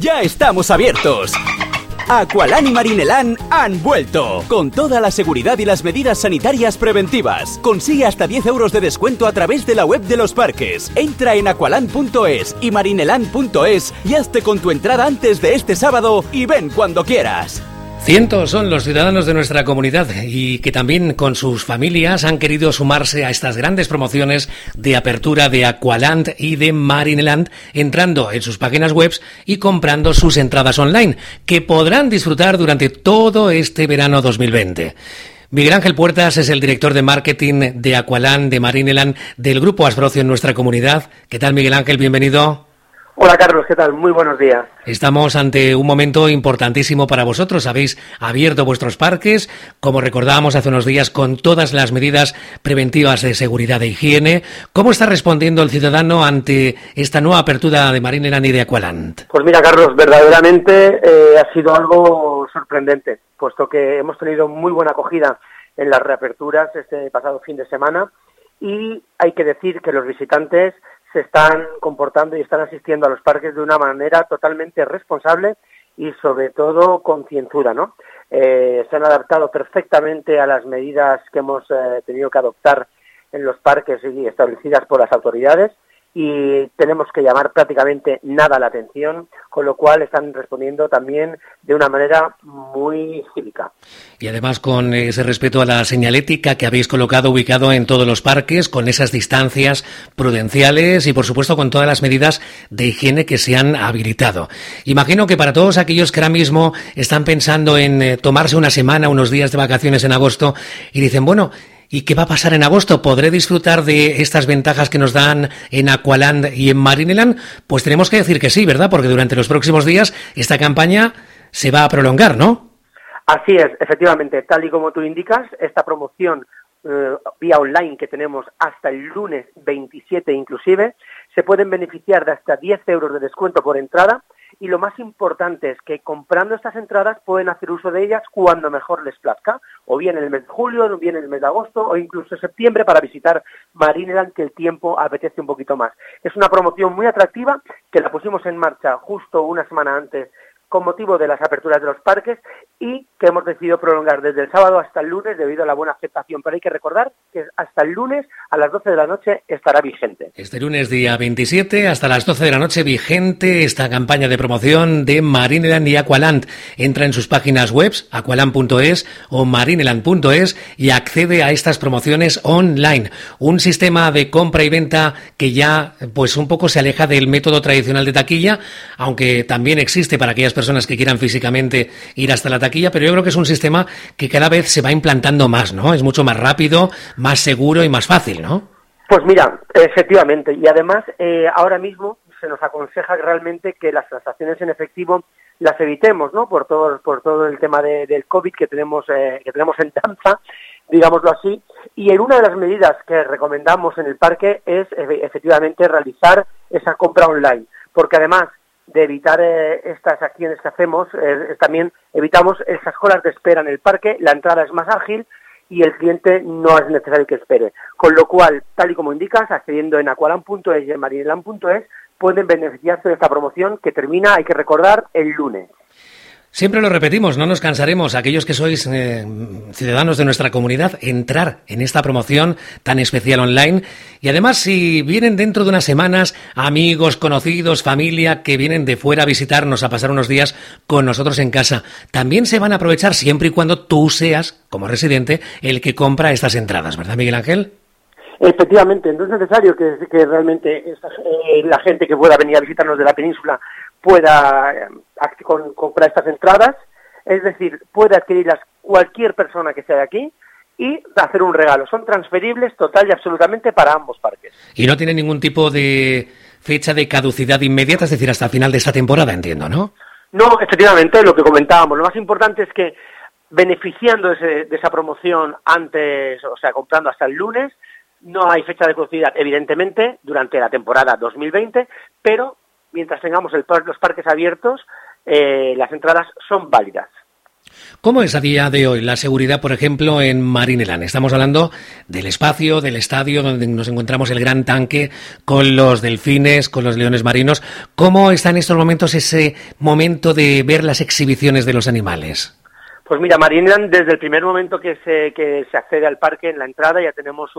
¡Ya estamos abiertos! Aqualan y Marinelan han vuelto con toda la seguridad y las medidas sanitarias preventivas. Consigue hasta 10 euros de descuento a través de la web de los parques. Entra en aqualan.es y marinelan.es y hazte con tu entrada antes de este sábado y ven cuando quieras. Cientos son los ciudadanos de nuestra comunidad y que también con sus familias han querido sumarse a estas grandes promociones de apertura de Aqualand y de Marineland entrando en sus páginas web y comprando sus entradas online que podrán disfrutar durante todo este verano 2020. Miguel Ángel Puertas es el director de marketing de Aqualand, de Marineland, del Grupo Asbrocio en nuestra comunidad. ¿Qué tal, Miguel Ángel? Bienvenido. Hola Carlos, ¿qué tal? Muy buenos días. Estamos ante un momento importantísimo para vosotros. Habéis abierto vuestros parques, como recordábamos hace unos días, con todas las medidas preventivas de seguridad e higiene. ¿Cómo está respondiendo el ciudadano ante esta nueva apertura de Marineland y de Aqualand? Pues mira, Carlos, verdaderamente eh, ha sido algo sorprendente, puesto que hemos tenido muy buena acogida en las reaperturas este pasado fin de semana y hay que decir que los visitantes se están comportando y están asistiendo a los parques de una manera totalmente responsable y sobre todo concienzuda, ¿no? Eh, se han adaptado perfectamente a las medidas que hemos eh, tenido que adoptar en los parques y establecidas por las autoridades y tenemos que llamar prácticamente nada la atención, con lo cual están respondiendo también de una manera muy cívica. Y además con ese respeto a la señalética que habéis colocado ubicado en todos los parques, con esas distancias prudenciales y por supuesto con todas las medidas de higiene que se han habilitado. Imagino que para todos aquellos que ahora mismo están pensando en eh, tomarse una semana, unos días de vacaciones en agosto y dicen, bueno, ¿Y qué va a pasar en agosto? ¿Podré disfrutar de estas ventajas que nos dan en Aqualand y en Marineland? Pues tenemos que decir que sí, ¿verdad? Porque durante los próximos días esta campaña se va a prolongar, ¿no? Así es, efectivamente. Tal y como tú indicas, esta promoción eh, vía online que tenemos hasta el lunes 27 inclusive, se pueden beneficiar de hasta 10 euros de descuento por entrada y lo más importante es que comprando estas entradas pueden hacer uso de ellas cuando mejor les plazca, o bien en el mes de julio, o bien en el mes de agosto, o incluso septiembre para visitar Marineland que el tiempo apetece un poquito más. Es una promoción muy atractiva que la pusimos en marcha justo una semana antes con motivo de las aperturas de los parques y que hemos decidido prolongar desde el sábado hasta el lunes debido a la buena aceptación. Pero hay que recordar que hasta el lunes a las 12 de la noche estará vigente. Este lunes día 27 hasta las 12 de la noche vigente esta campaña de promoción de Marineland y Aqualand. Entra en sus páginas web aqualand.es o marineland.es y accede a estas promociones online. Un sistema de compra y venta que ya pues un poco se aleja del método tradicional de taquilla, aunque también existe para aquellas personas que quieran físicamente ir hasta la taquilla, pero yo creo que es un sistema que cada vez se va implantando más, ¿no? Es mucho más rápido, más seguro y más fácil, ¿no? Pues mira, efectivamente, y además eh, ahora mismo se nos aconseja realmente que las transacciones en efectivo las evitemos, ¿no? Por todo, por todo el tema del COVID que tenemos, eh, que tenemos en danza, digámoslo así. Y en una de las medidas que recomendamos en el parque es efectivamente realizar esa compra online, porque además de evitar eh, estas acciones que hacemos, eh, también evitamos esas colas de espera en el parque, la entrada es más ágil y el cliente no es necesario que espere. Con lo cual, tal y como indicas, accediendo en aqualan.es y en marineland.es, pueden beneficiarse de esta promoción que termina, hay que recordar, el lunes. Siempre lo repetimos, no nos cansaremos, aquellos que sois eh, ciudadanos de nuestra comunidad, entrar en esta promoción tan especial online. Y además, si vienen dentro de unas semanas amigos, conocidos, familia que vienen de fuera a visitarnos, a pasar unos días con nosotros en casa, también se van a aprovechar siempre y cuando tú seas, como residente, el que compra estas entradas, ¿verdad, Miguel Ángel? Efectivamente, no es necesario que, realmente eh, la gente que pueda venir a visitarnos de la península pueda eh, comprar estas entradas, es decir, puede adquirirlas cualquier persona que sea de aquí y hacer un regalo. Son transferibles total y absolutamente para ambos parques. Y no tiene ningún tipo de fecha de caducidad inmediata, es decir, hasta el final de esta temporada, entiendo, ¿no? No, efectivamente, lo que comentábamos. Lo más importante es que beneficiando de esa promoción antes, o sea, comprando hasta el lunes, no hay fecha de caducidad, evidentemente, durante la temporada 2020, pero mientras tengamos los parques abiertos, eh, las entradas son válidas. ¿Cómo es a día de hoy la seguridad, por ejemplo, en Marinelán? Estamos hablando del espacio, del estadio donde nos encontramos el gran tanque con los delfines, con los leones marinos. ¿Cómo está en estos momentos ese momento de ver las exhibiciones de los animales? Pues mira, Marineland, desde el primer momento que se, que se accede al parque, en la entrada ya tenemos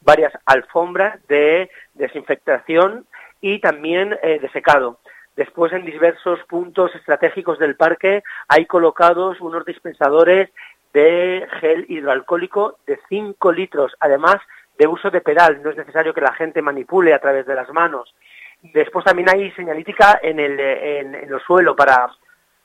varias alfombras de desinfectación y también eh, de secado. Después, en diversos puntos estratégicos del parque, hay colocados unos dispensadores de gel hidroalcohólico de 5 litros, además de uso de pedal. No es necesario que la gente manipule a través de las manos. Después también hay señalítica en el, en, en el suelo para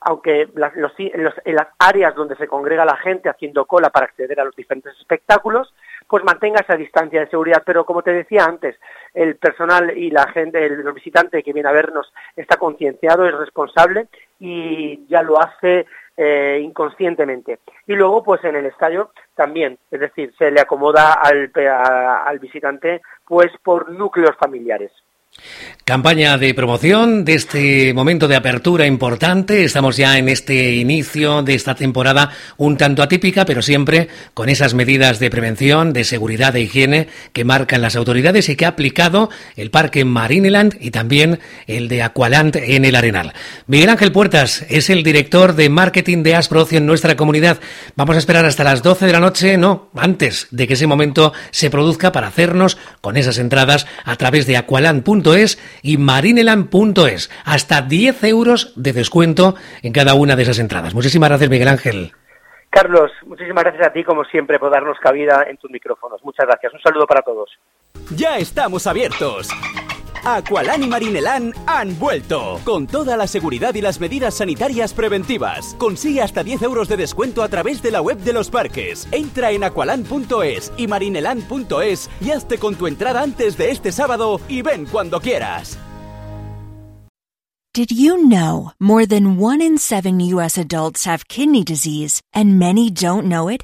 aunque las, en, las áreas donde se congrega la gente haciendo cola para acceder a los diferentes espectáculos, pues mantenga esa distancia de seguridad. Pero como te decía antes, el personal y la gente, el, visitante que viene a vernos está concienciado, es responsable y ya lo hace eh, inconscientemente. Y luego, pues en el estadio también, es decir, se le acomoda al, al visitante pues por núcleos familiares. Campaña de promoción de este momento de apertura importante. Estamos ya en este inicio de esta temporada un tanto atípica, pero siempre con esas medidas de prevención, de seguridad e higiene que marcan las autoridades y que ha aplicado el Parque Marineland y también el de Aqualand en el Arenal. Miguel Ángel Puertas es el director de marketing de Asprocio en nuestra comunidad. Vamos a esperar hasta las 12 de la noche, no, antes de que ese momento se produzca para hacernos con esas entradas a través de aqualand.com es y marineland.es. Hasta 10 euros de descuento en cada una de esas entradas. Muchísimas gracias, Miguel Ángel. Carlos, muchísimas gracias a ti, como siempre, por darnos cabida en tus micrófonos. Muchas gracias. Un saludo para todos. Ya estamos abiertos. Aqualan y Marinelán han vuelto, con toda la seguridad y las medidas sanitarias preventivas. Consigue hasta 10 euros de descuento a través de la web de los parques. Entra en aqualan.es y marineland.es y hazte con tu entrada antes de este sábado y ven cuando quieras. Did you know more than one in seven U.S. adults have kidney disease and many don't know it?